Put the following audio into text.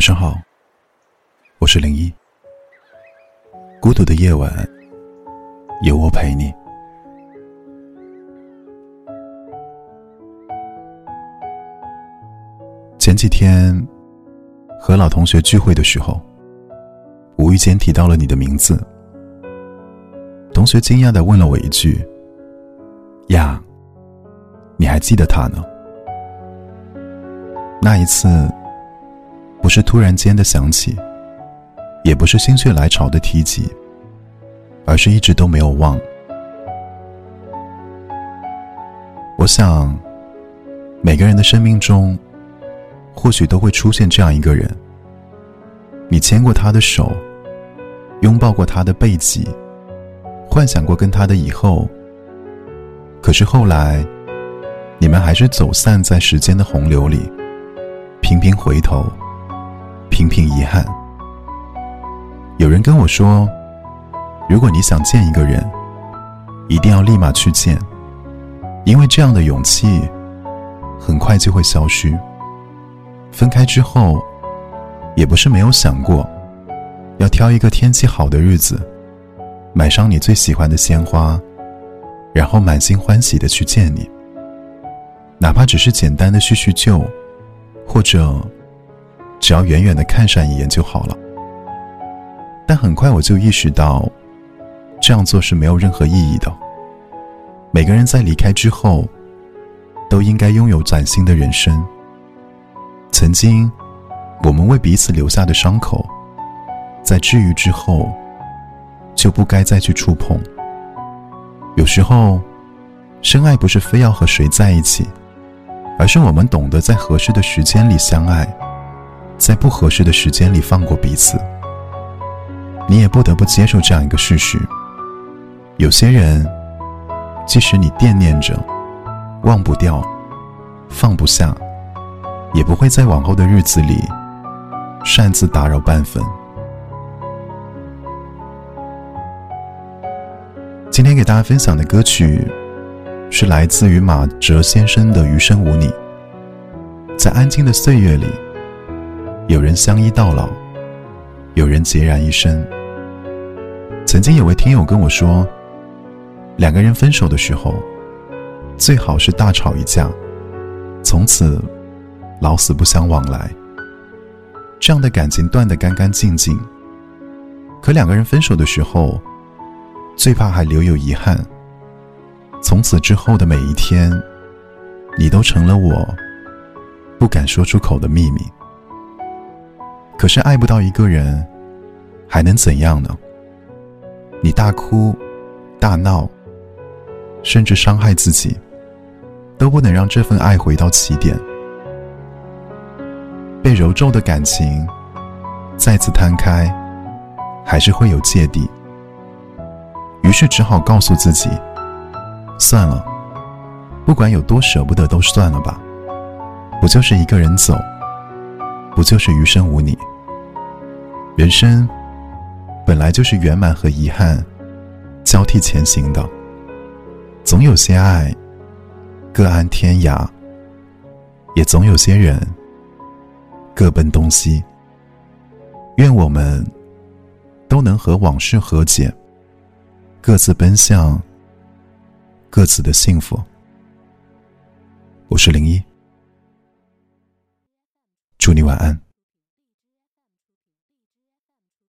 晚上好，我是零一。孤独的夜晚，有我陪你。前几天和老同学聚会的时候，无意间提到了你的名字。同学惊讶的问了我一句：“呀，你还记得他呢？”那一次。是突然间的想起，也不是心血来潮的提及，而是一直都没有忘。我想，每个人的生命中，或许都会出现这样一个人。你牵过他的手，拥抱过他的背脊，幻想过跟他的以后。可是后来，你们还是走散在时间的洪流里，频频回头。频频遗憾。有人跟我说，如果你想见一个人，一定要立马去见，因为这样的勇气很快就会消失。分开之后，也不是没有想过，要挑一个天气好的日子，买上你最喜欢的鲜花，然后满心欢喜的去见你，哪怕只是简单的叙叙旧，或者。只要远远的看上一眼就好了，但很快我就意识到，这样做是没有任何意义的。每个人在离开之后，都应该拥有崭新的人生。曾经，我们为彼此留下的伤口，在治愈之后，就不该再去触碰。有时候，深爱不是非要和谁在一起，而是我们懂得在合适的时间里相爱。在不合适的时间里放过彼此，你也不得不接受这样一个事实：有些人，即使你惦念着、忘不掉、放不下，也不会在往后的日子里擅自打扰半分。今天给大家分享的歌曲，是来自于马哲先生的《余生无你》。在安静的岁月里。有人相依到老，有人孑然一身。曾经有位听友跟我说，两个人分手的时候，最好是大吵一架，从此老死不相往来，这样的感情断得干干净净。可两个人分手的时候，最怕还留有遗憾，从此之后的每一天，你都成了我不敢说出口的秘密。可是爱不到一个人，还能怎样呢？你大哭、大闹，甚至伤害自己，都不能让这份爱回到起点。被揉皱的感情，再次摊开，还是会有芥蒂。于是只好告诉自己：算了，不管有多舍不得，都算了吧。不就是一个人走？不就是余生无你？人生本来就是圆满和遗憾交替前行的，总有些爱各安天涯，也总有些人各奔东西。愿我们都能和往事和解，各自奔向各自的幸福。我是零一，祝你晚安。